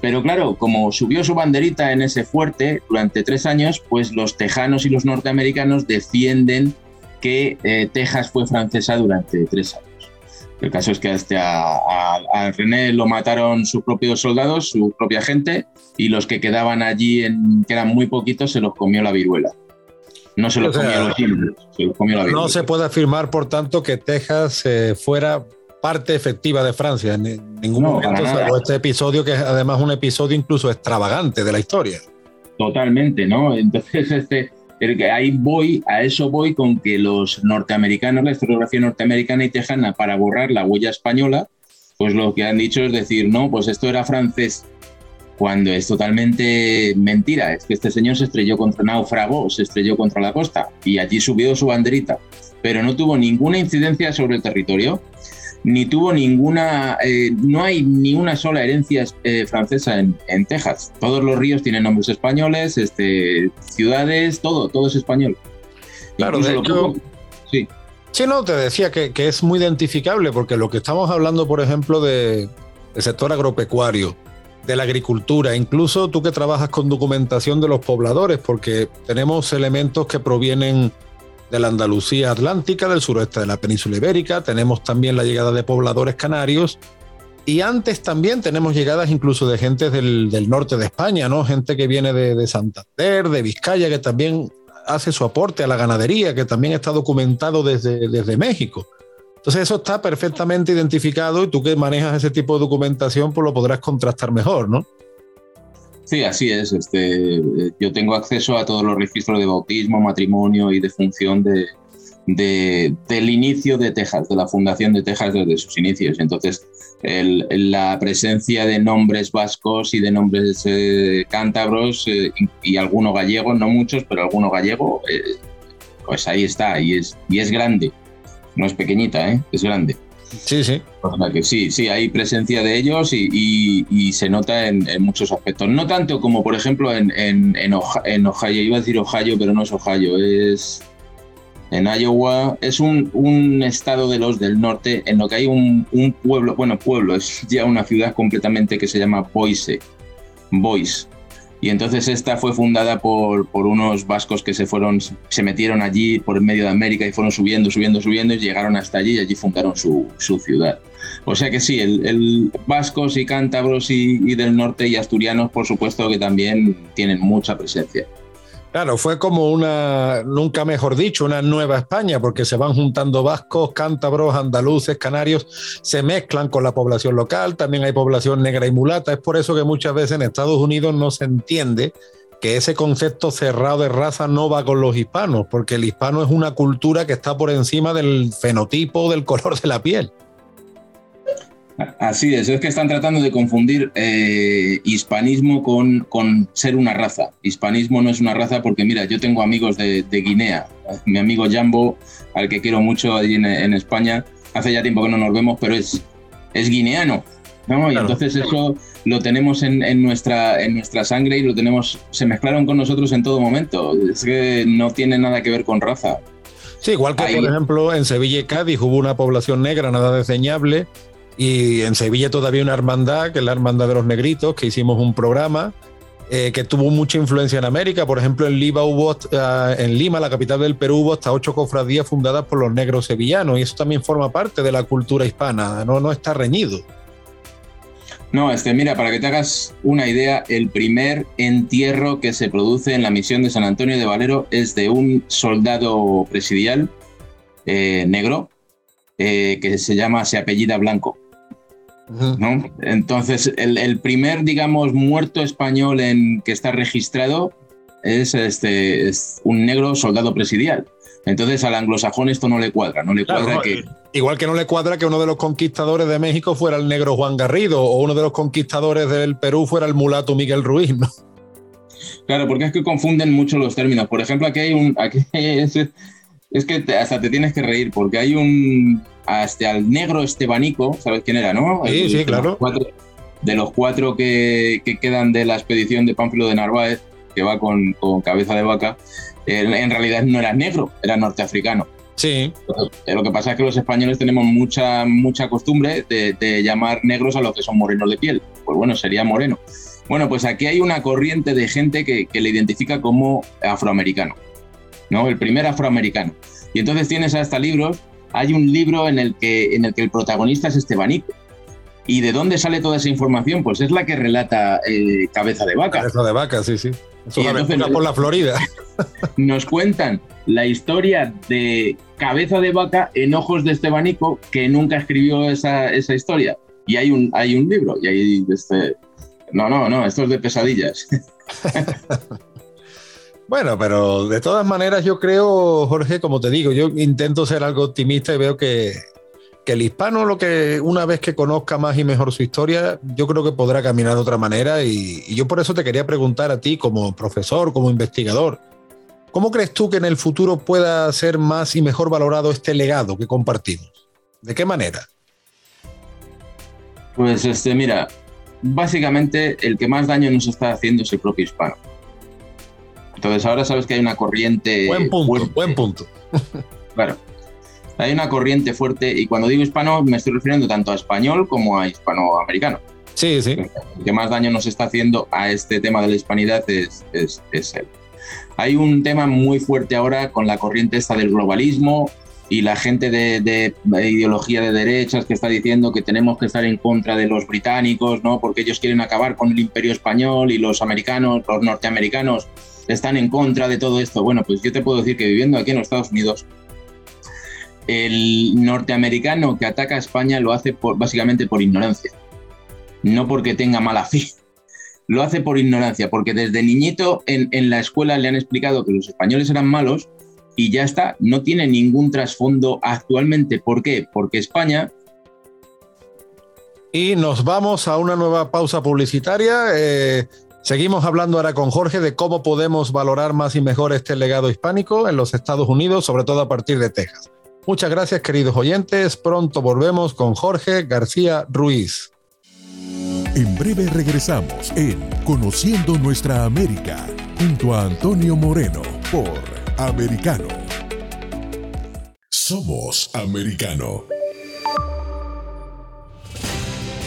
Pero claro, como subió su banderita en ese fuerte durante tres años, pues los tejanos y los norteamericanos defienden que eh, Texas fue francesa durante tres años. El caso es que hasta a, René lo mataron sus propios soldados, su propia gente, y los que quedaban allí, que eran muy poquitos, se los comió la viruela. No se los comió los indios, se los comió la viruela. No se puede afirmar, por tanto, que Texas eh, fuera parte efectiva de Francia en ningún momento, salvo este episodio, que es además un episodio incluso extravagante de la historia. Totalmente, ¿no? Entonces, este, ahí voy, a eso voy con que los norteamericanos, la historiografía norteamericana y tejana, para borrar la huella española, pues lo que han dicho es decir, no, pues esto era francés, cuando es totalmente mentira. Es que este señor se estrelló contra náufrago, se estrelló contra la costa y allí subió su banderita, pero no tuvo ninguna incidencia sobre el territorio ni tuvo ninguna, eh, no hay ni una sola herencia eh, francesa en, Texas. Todos los ríos tienen nombres españoles, este, ciudades, todo, todo es español. Claro, de hecho, sí. Sí, no, te decía que, es muy identificable porque lo que estamos hablando, por ejemplo, de, del sector agropecuario, de la agricultura, incluso tú que trabajas con documentación de los pobladores, porque tenemos elementos que provienen de la Andalucía Atlántica, del suroeste de la península ibérica, tenemos también la llegada de pobladores canarios y antes también tenemos llegadas incluso de gente del, norte de España, ¿no? Gente que viene de, Santander, de Vizcaya, que también hace su aporte a la ganadería, que también está documentado desde, desde México. Entonces eso está perfectamente identificado y tú que manejas ese tipo de documentación, pues lo podrás contrastar mejor, ¿no? Sí, así es. Este, eh, yo tengo acceso a todos los registros de bautismo, matrimonio y defunción de, de, del inicio de Texas, de la fundación de Texas desde sus inicios. Entonces, la presencia de nombres vascos y de nombres eh, cántabros eh, y, algunos gallegos, no muchos, pero algunos gallegos, pues ahí está y es, y es grande. No es pequeñita, es grande. Sí, sí. que sí, sí, hay presencia de ellos y, se nota en, muchos aspectos. No tanto como, por ejemplo, en, en, en, Ohio. Iba a decir Ohio, pero no es Ohio. Es. En Iowa es un, un, estado de los del norte en lo que hay un, un, pueblo, bueno, pueblo, es ya una ciudad completamente que se llama Boise. Boise. Y entonces esta fue fundada por, por, unos vascos que se fueron, se metieron allí por el medio de América y fueron subiendo, subiendo, subiendo y llegaron hasta allí y allí fundaron su, su ciudad. O sea que sí, el, vascos y cántabros y, del norte y asturianos, por supuesto que también tienen mucha presencia. Claro, fue como una, nunca mejor dicho, una nueva España, porque se van juntando vascos, cántabros, andaluces, canarios, se mezclan con la población local, también hay población negra y mulata. Es por eso que muchas veces en Estados Unidos no se entiende que ese concepto cerrado de raza no va con los hispanos, porque el hispano es una cultura que está por encima del fenotipo, del color de la piel. Así es, es que están tratando de confundir eh, hispanismo con, con, ser una raza. Hispanismo no es una raza porque, mira, yo tengo amigos de, Guinea. Mi amigo Jambo, al que quiero mucho allí en, España, hace ya tiempo que no nos vemos, pero es, es guineano. ¿no? Y entonces eso lo tenemos en, en, nuestra, en nuestra sangre y lo tenemos, se mezclaron con nosotros en todo momento. Es que no tiene nada que ver con raza. Sí, igual que, por ejemplo, en Sevilla y Cádiz hubo una población negra nada desdeñable y en Sevilla todavía una hermandad, que es la Hermandad de los Negritos, que hicimos un programa eh, que tuvo mucha influencia en América. Por ejemplo, en Lima, hubo, ah, en Lima, la capital del Perú, hubo hasta ocho cofradías fundadas por los negros sevillanos y eso también forma parte de la cultura hispana, no, no está reñido. No, este, mira, para que te hagas una idea, el primer entierro que se produce en la misión de San Antonio de Valero es de un soldado presidial eh, negro eh, que se llama, se apellida Blanco. ¿No? Entonces, el, primer, digamos, muerto español en que está registrado es, este, es un negro soldado presidial. Entonces al anglosajón esto no le cuadra, no le cuadra que... Igual que no le cuadra que uno de los conquistadores de México fuera el negro Juan Garrido o uno de los conquistadores del Perú fuera el mulato Miguel Ruiz, ¿no? Claro, porque es que confunden mucho los términos. Por ejemplo, aquí hay un... Aquí es, es que hasta te tienes que reír porque hay un... Hasta el negro estebanico, ¿sabes quién era, no? Sí, sí, claro. de los cuatro que, que, quedan de la expedición de Pánfilo de Narváez, que va con, con cabeza de vaca, en realidad no era negro, era norteafricano. Sí. Eh, lo que pasa es que los españoles tenemos mucha, mucha costumbre de, llamar negros a los que son morenos de piel. Pues bueno, sería moreno. Bueno, pues aquí hay una corriente de gente que, le identifica como afroamericano, ¿no? El primer afroamericano. Y entonces tienes hasta libros, hay un libro en el que, en el, que el protagonista es Estebanico. ¿Y de dónde sale toda esa información? Pues es la que relata eh, Cabeza de Vaca. Cabeza de Vaca, sí, sí. Eso por la Florida. Nos cuentan la historia de Cabeza de Vaca en ojos de Estebanico, que nunca escribió esa, esa historia. Y hay un, hay un libro, y hay este. No, no, no, esto es de pesadillas. Bueno, pero de todas maneras yo creo, Jorge, como te digo, yo intento ser algo optimista y veo que el hispano, lo que una vez que conozca más y mejor su historia, yo creo que podrá caminar de otra manera. Y, yo por eso te quería preguntar a ti, como profesor, como investigador, ¿cómo crees tú que en el futuro pueda ser más y mejor valorado este legado que compartimos? ¿De qué manera? Pues este, mira, básicamente el que más daño nos está haciendo es el propio hispano. Entonces ahora sabes que hay una corriente. Buen punto, buen punto. Claro hay una corriente fuerte, y cuando digo hispano me estoy refiriendo tanto a español como a hispanoamericano. Sí, sí. El que más daño nos está haciendo a este tema de la hispanidad es, es, es él. Hay un tema muy fuerte ahora con la corriente esta del globalismo y la gente de, de, ideología de derechas que está diciendo que tenemos que estar en contra de los británicos, ¿no? Porque ellos quieren acabar con el imperio español y los americanos, los norteamericanos están en contra de todo esto. Bueno, pues yo te puedo decir que viviendo aquí en los Estados Unidos, el norteamericano que ataca a España lo hace básicamente por ignorancia, no porque tenga mala fe. Lo hace por ignorancia, porque desde niñito en, la escuela le han explicado que los españoles eran malos y ya está, no tiene ningún trasfondo actualmente. ¿Por qué? Porque España y nos vamos a una nueva pausa publicitaria. Eh, seguimos hablando ahora con Jorge de cómo podemos valorar más y mejor este legado hispánico en los Estados Unidos, sobre todo a partir de Texas. Muchas gracias queridos oyentes. Pronto volvemos con Jorge García Ruiz. En breve regresamos en Conociendo Nuestra América junto a Antonio Moreno por Americano. Somos Americano.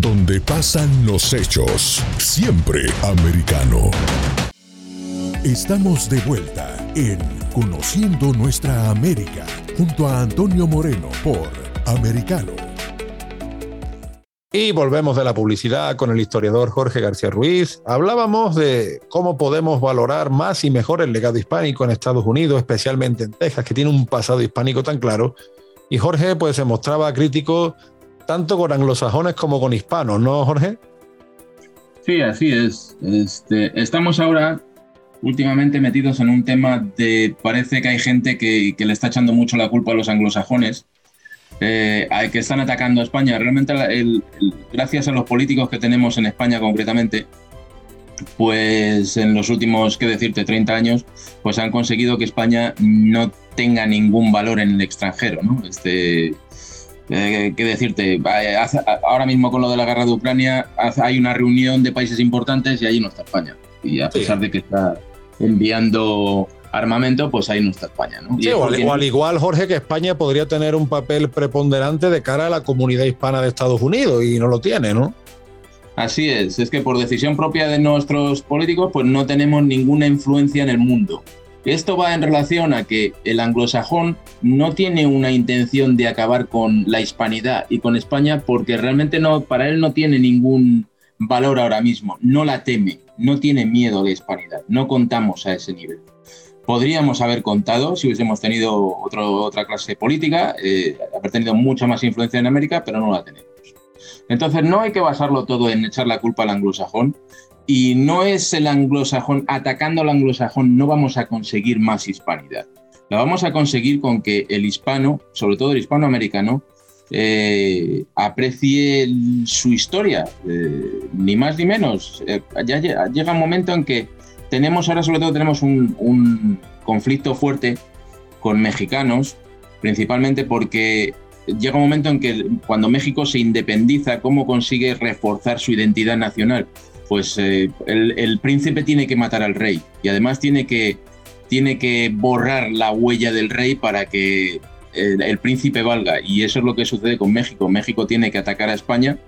donde pasan los hechos. Siempre americano. Estamos de vuelta en Conociendo Nuestra América junto a Antonio Moreno por Americano. Y volvemos de la publicidad con el historiador Jorge García Ruiz. Hablábamos de cómo podemos valorar más y mejor el legado hispánico en Estados Unidos, especialmente en Texas, que tiene un pasado hispánico tan claro. Y Jorge pues se mostraba crítico tanto con anglosajones como con hispanos, ¿no, Jorge? Sí, así es. Este, estamos ahora últimamente metidos en un tema de parece que hay gente que, le está echando mucho la culpa a los anglosajones, eh, que están atacando a España. Realmente, gracias a los políticos que tenemos en España concretamente, pues en los últimos, qué decirte, 30 años, pues han conseguido que España no tenga ningún valor en el extranjero, ¿no? Este, eh, ¿Qué decirte? Ahora mismo con lo de la guerra de Ucrania hay una reunión de países importantes y ahí no está España. Y a pesar de que está enviando armamento, pues ahí no está España. ¿no? Sí, o al, igual, Jorge, que España podría tener un papel preponderante de cara a la comunidad hispana de Estados Unidos y no lo tiene, ¿no? Así es, es que por decisión propia de nuestros políticos, pues no tenemos ninguna influencia en el mundo. Esto va en relación a que el anglosajón no tiene una intención de acabar con la hispanidad y con España porque realmente no, para él no tiene ningún valor ahora mismo, no la teme, no tiene miedo de hispanidad, no contamos a ese nivel. Podríamos haber contado si hubiésemos tenido otra clase política, eh, haber tenido mucha más influencia en América, pero no la tenemos. Entonces no hay que basarlo todo en echar la culpa al anglosajón, y no es el anglosajón, atacando al anglosajón no vamos a conseguir más hispanidad. La vamos a conseguir con que el hispano, sobre todo el hispanoamericano, eh, aprecie su historia, eh, ni más ni menos. Eh, ya llega un momento en que tenemos, ahora sobre todo tenemos un, un conflicto fuerte con mexicanos, principalmente porque llega un momento en que cuando México se independiza, ¿cómo consigue reforzar su identidad nacional? Pues eh, el, príncipe tiene que matar al rey y además tiene que, tiene que borrar la huella del rey para que el, el, príncipe valga. Y eso es lo que sucede con México. México tiene que atacar a España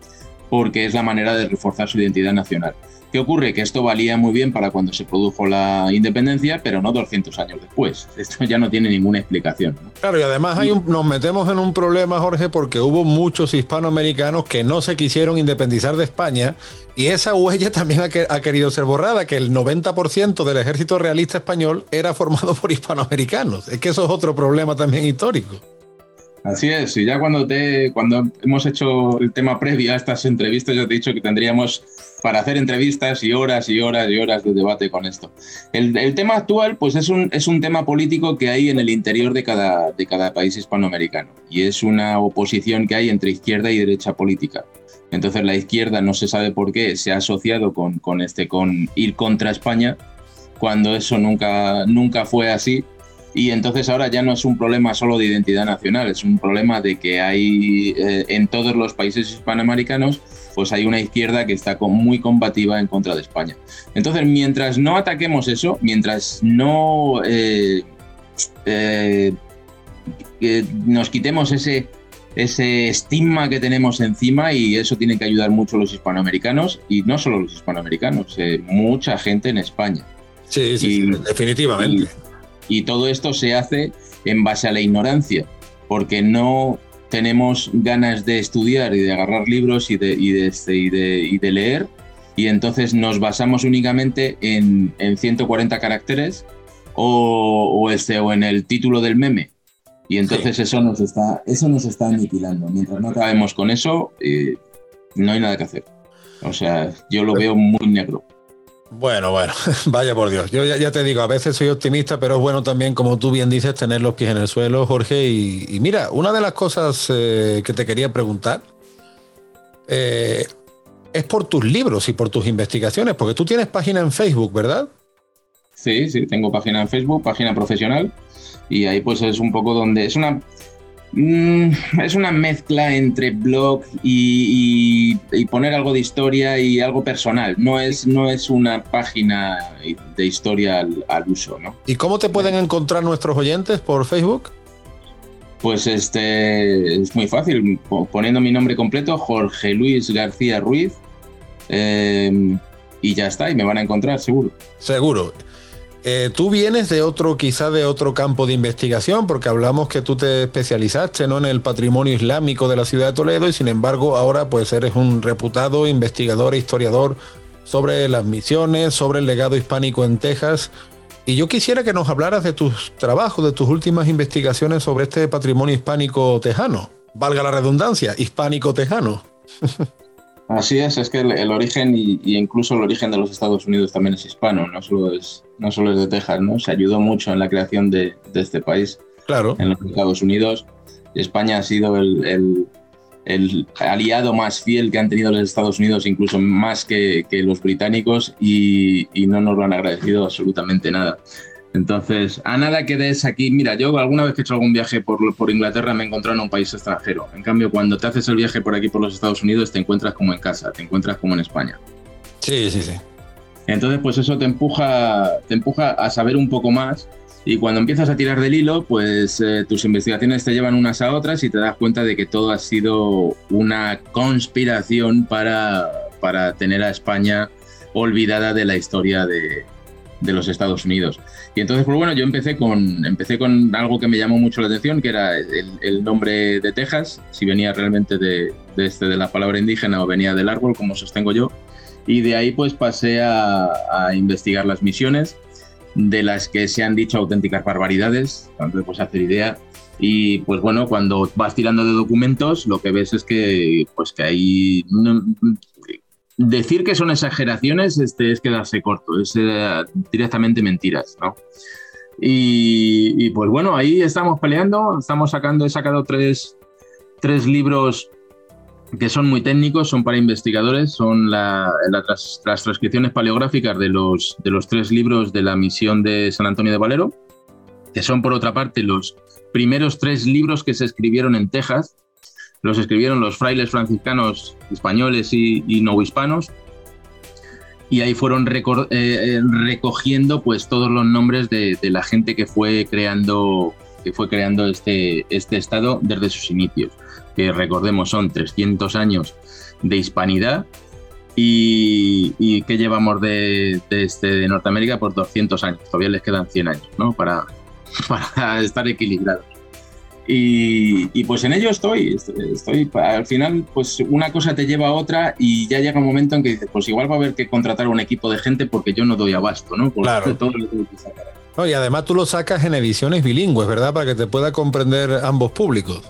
porque es la manera de reforzar su identidad nacional. ¿Qué ocurre? Que esto valía muy bien para cuando se produjo la independencia, pero no 200 años después. Esto ya no tiene ninguna explicación. Claro, y además hay nos metemos en un problema, Jorge, porque hubo muchos hispanoamericanos que no se quisieron independizar de España y esa huella también ha, querido ser borrada, que el 90% del ejército realista español era formado por hispanoamericanos. Es que eso es otro problema también histórico. Así es, y ya cuando, te, cuando hemos hecho el tema previo a estas entrevistas, yo te he dicho que tendríamos para hacer entrevistas y horas y horas y horas de debate con esto. El, el, tema actual, pues es un, es un tema político que hay en el interior de cada, de cada país hispanoamericano y es una oposición que hay entre izquierda y derecha política. Entonces la izquierda no se sabe por qué se ha asociado con, con, este, con ir contra España cuando eso nunca, nunca fue así y entonces ahora ya no es un problema solo de identidad nacional, es un problema de que hay eh, en todos los países hispanoamericanos, pues hay una izquierda que está muy combativa en contra de España. Entonces, mientras no ataquemos eso, mientras no eh, eh, nos quitemos ese, ese estigma que tenemos encima y eso tiene que ayudar mucho los hispanoamericanos y no solo los hispanoamericanos, mucha gente en España. Sí, sí, definitivamente. Y todo esto se hace en base a la ignorancia, porque no tenemos ganas de estudiar y de agarrar libros y de, y de, este, y de, leer, y entonces nos basamos únicamente en, en 140 caracteres o, o, este, o en el título del meme. Y entonces eso, nos está, eso nos está aniquilando. Mientras no acabemos con eso, eh, no hay nada que hacer. O sea, yo lo veo muy negro. Bueno, bueno, vaya por Dios. Yo ya, te digo, a veces soy optimista, pero es bueno también, como tú bien dices, tener los pies en el suelo, Jorge. Y, mira, una de las cosas eh, que te quería preguntar eh, es por tus libros y por tus investigaciones, porque tú tienes página en Facebook, ¿verdad? Sí, sí, tengo página en Facebook, página profesional, y ahí pues es un poco donde es una Mm, es una mezcla entre blog y, poner algo de historia y algo personal. No es, no es una página de historia al, uso, ¿no? ¿Y cómo te pueden encontrar nuestros oyentes por Facebook? Pues este es muy fácil, poniendo mi nombre completo, Jorge Luis García Ruiz, eh, y ya está, y me van a encontrar, seguro. Seguro. Eh, tú vienes de otro, quizá de otro campo de investigación, porque hablamos que tú te especializaste ¿no? en el patrimonio islámico de la ciudad de Toledo y sin embargo ahora pues eres un reputado investigador e historiador sobre las misiones, sobre el legado hispánico en Texas. Y yo quisiera que nos hablaras de tus trabajos, de tus últimas investigaciones sobre este patrimonio hispánico tejano. Valga la redundancia, hispánico tejano. Así es, es que el, origen y, incluso el origen de los Estados Unidos también es hispano, no solo es, no solo es de Texas, ¿no? Se ayudó mucho en la creación de, este país. Claro. En los Estados Unidos. España ha sido el, aliado más fiel que han tenido los Estados Unidos, incluso más que, los británicos, y, y, no nos lo han agradecido absolutamente nada. Entonces, a nada que des aquí, mira, yo alguna vez que he hecho algún viaje por, por, Inglaterra me he encontrado en un país extranjero. En cambio, cuando te haces el viaje por aquí, por los Estados Unidos, te encuentras como en casa, te encuentras como en España. Sí, sí, sí. Entonces, pues eso te empuja, te empuja a saber un poco más y cuando empiezas a tirar del hilo, pues eh, tus investigaciones te llevan unas a otras y te das cuenta de que todo ha sido una conspiración para, para tener a España olvidada de la historia de, de los Estados Unidos. Y entonces, pues bueno, yo empecé con, empecé con algo que me llamó mucho la atención, que era el, nombre de Texas, si venía realmente de, este, de la palabra indígena o venía del árbol, como sostengo yo. Y de ahí pues pasé a, investigar las misiones, de las que se han dicho auténticas barbaridades, entonces pues hacer idea. Y pues bueno, cuando vas tirando de documentos, lo que ves es que, pues que hay decir que son exageraciones este, es quedarse corto, es eh, directamente mentiras, ¿no? Y, pues bueno, ahí estamos peleando, estamos sacando, he sacado tres, tres libros que son muy técnicos, son para investigadores, son las transcripciones paleográficas de los, de los tres libros de la misión de San Antonio de Valero, que son por otra parte los primeros tres libros que se escribieron en Texas, los escribieron los frailes franciscanos españoles y, no hispanos. Y ahí fueron eh, eh, recogiendo pues todos los nombres de, la gente que fue creando, que fue creando este, este estado desde sus inicios, que recordemos son 300 años de hispanidad y, que llevamos de, este, de Norteamérica por 200 años. Todavía les quedan 100 años ¿no? para, para estar equilibrados. Y, pues en ello estoy, estoy, al final pues una cosa te lleva a otra y ya llega un momento en que dices, pues igual va a haber que contratar un equipo de gente porque yo no doy abasto, ¿no? claro. todo lo que sacar. y además tú lo sacas en ediciones bilingües, ¿verdad? Para que te pueda comprender ambos públicos.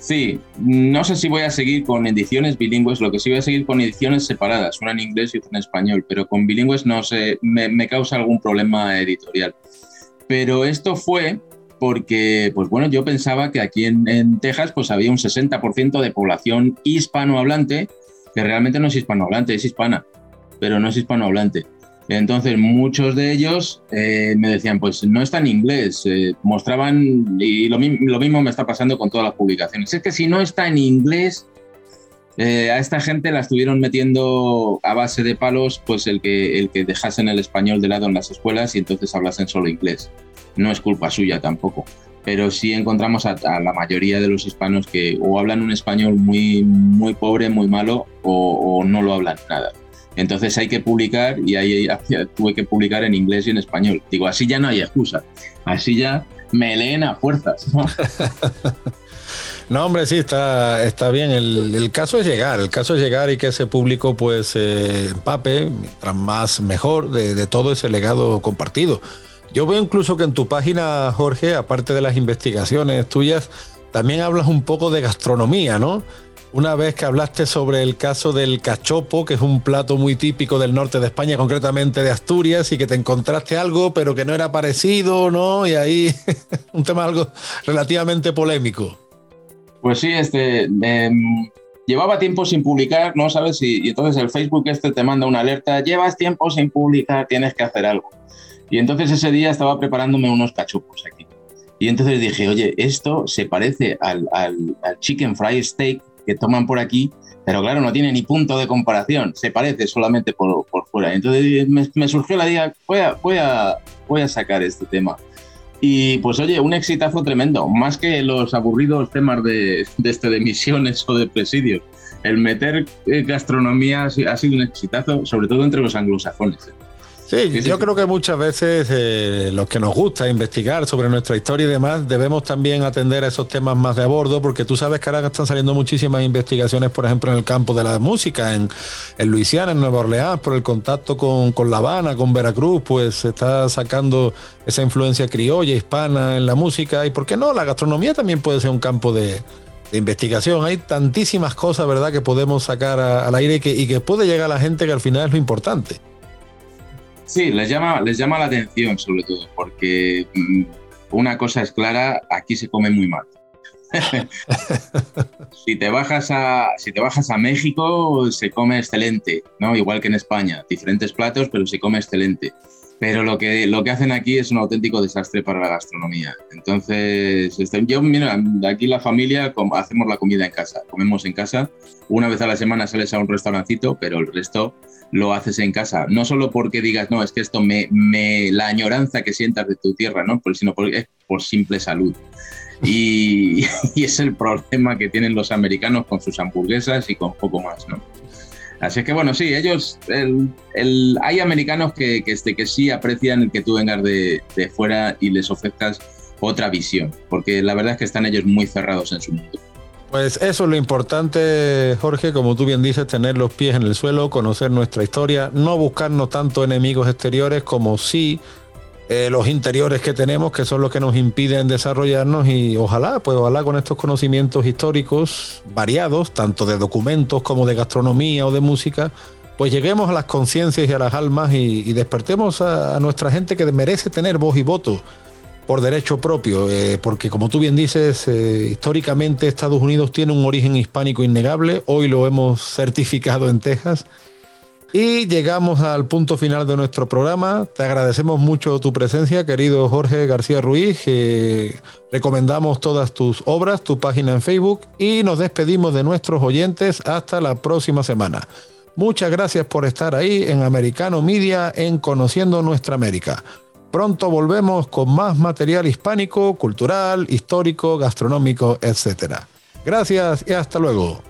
Sí, no sé si voy a seguir con ediciones bilingües, lo que sí voy a seguir con ediciones separadas, una en inglés y otra en español, pero con bilingües no sé, me, me causa algún problema editorial. Pero esto fue porque, pues bueno, yo pensaba que aquí en, Texas pues había un 60% de población hispanohablante, que realmente no es hispanohablante, es hispana, pero no es hispanohablante. Entonces muchos de ellos eh, me decían, pues no está en inglés, eh, mostraban, y lo, mismo me está pasando con todas las publicaciones, es que si no está en inglés, eh, a esta gente la estuvieron metiendo a base de palos, pues el que, el que dejasen el español de lado en las escuelas y entonces hablasen solo inglés no es culpa suya tampoco. Pero sí encontramos a, la mayoría de los hispanos que o hablan un español muy, muy pobre, muy malo, o, no lo hablan nada. Entonces hay que publicar y ahí tuve que publicar en inglés y en español. Digo, así ya no hay excusa. Así ya me leen a fuerzas. No, hombre, sí, está, está bien. El, caso es llegar, el caso es llegar y que ese público pues eh, empape, mientras más mejor, de todo ese legado compartido. Yo veo incluso que en tu página, Jorge, aparte de las investigaciones tuyas, también hablas un poco de gastronomía, ¿no? Una vez que hablaste sobre el caso del cachopo, que es un plato muy típico del norte de España, concretamente de Asturias, y que te encontraste algo, pero que no era parecido, ¿no? Y ahí un tema algo relativamente polémico. Pues sí, este em, llevaba tiempo sin publicar, ¿no? ¿Sabes? Y, y, entonces el Facebook este te manda una alerta, llevas tiempo sin publicar, tienes que hacer algo. Y entonces ese día estaba preparándome unos cachopos aquí. Y entonces dije, oye, esto se parece al, al, al chicken fry steak que toman por aquí, pero claro, no tiene ni punto de comparación, se parece solamente por, por fuera. Entonces me, surgió la idea, voy a, voy, a, voy a sacar este tema. Y pues oye, un exitazo tremendo, más que los aburridos temas de, de, este, de misiones o de presidios. El meter eh, gastronomía ha sido un exitazo, sobre todo entre los anglosajones. Sí, yo creo que muchas veces eh, los que nos gusta investigar sobre nuestra historia y demás, debemos también atender a esos temas más de a bordo, porque tú sabes que ahora están saliendo muchísimas investigaciones, por ejemplo, en el campo de la música, en, en Luisiana, en Nueva Orleans, por el contacto con, con La Habana, con Veracruz, pues se está sacando esa influencia criolla, hispana en la música, y por qué no, la gastronomía también puede ser un campo de, de investigación. Hay tantísimas cosas, ¿verdad?, que podemos sacar a, al aire y que, y que puede llegar a la gente que al final es lo importante. Sí, les llama, les llama la atención sobre todo, porque mm, una cosa es clara, aquí se come muy mal. si, te bajas a, si te bajas a México, se come excelente, ¿no? Igual que en España, diferentes platos, pero se come excelente. Pero lo que, lo que hacen aquí es un auténtico desastre para la gastronomía. Entonces, este, yo, mira, aquí la familia hacemos la comida en casa, comemos en casa. Una vez a la semana sales a un restaurancito, pero el resto lo haces en casa. No solo porque digas, no, es que esto me, me la añoranza que sientas de tu tierra, ¿no? sino por, es por simple salud. Y, y, es el problema que tienen los americanos con sus hamburguesas y con poco más, ¿no? Así que bueno, sí, ellos, el, hay americanos que, este, que sí aprecian que tú vengas de, de fuera y les ofrezcas otra visión, porque la verdad es que están ellos muy cerrados en su mundo. Pues eso es lo importante, Jorge, como tú bien dices, tener los pies en el suelo, conocer nuestra historia, no buscarnos tanto enemigos exteriores como sí eh, los interiores que tenemos, que son los que nos impiden desarrollarnos y ojalá, pues ojalá con estos conocimientos históricos variados, tanto de documentos como de gastronomía o de música, pues lleguemos a las conciencias y a las almas y, despertemos a, a nuestra gente que merece tener voz y voto por derecho propio, eh, porque como tú bien dices, eh, históricamente Estados Unidos tiene un origen hispánico innegable, hoy lo hemos certificado en Texas. Y llegamos al punto final de nuestro programa. Te agradecemos mucho tu presencia, querido Jorge García Ruiz. recomendamos todas tus obras, tu página en Facebook y nos despedimos de nuestros oyentes hasta la próxima semana. Muchas gracias por estar ahí en Americano Media en Conociendo Nuestra América. Pronto volvemos con más material hispánico, cultural, histórico, gastronómico, etc. Gracias y hasta luego.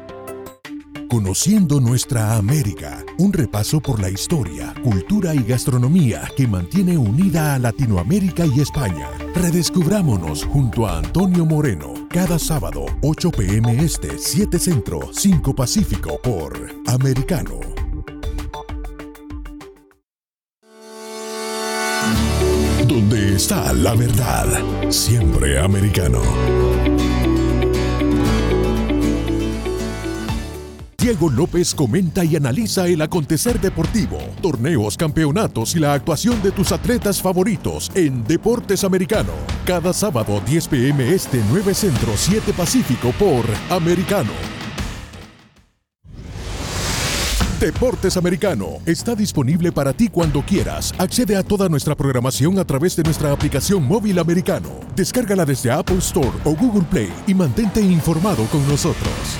Conociendo nuestra América, un repaso por la historia, cultura y gastronomía que mantiene unida a Latinoamérica y España. Redescubrámonos junto a Antonio Moreno, cada sábado, 8 pm este, 7 centro, 5 pacífico por Americano. Donde está la verdad, siempre americano. Diego López comenta y analiza el acontecer deportivo, torneos, campeonatos y la actuación de tus atletas favoritos en Deportes Americano. Cada sábado 10 pm este 9 Centro 7 Pacífico por Americano. Deportes Americano está disponible para ti cuando quieras. Accede a toda nuestra programación a través de nuestra aplicación móvil americano. Descárgala desde Apple Store o Google Play y mantente informado con nosotros.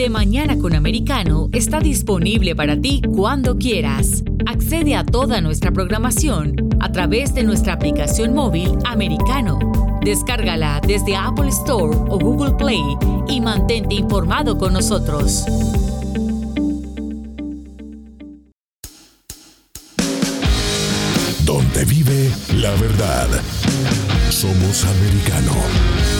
De Mañana con Americano está disponible para ti cuando quieras. Accede a toda nuestra programación a través de nuestra aplicación móvil Americano. Descárgala desde Apple Store o Google Play y mantente informado con nosotros. Donde vive la verdad. Somos americano.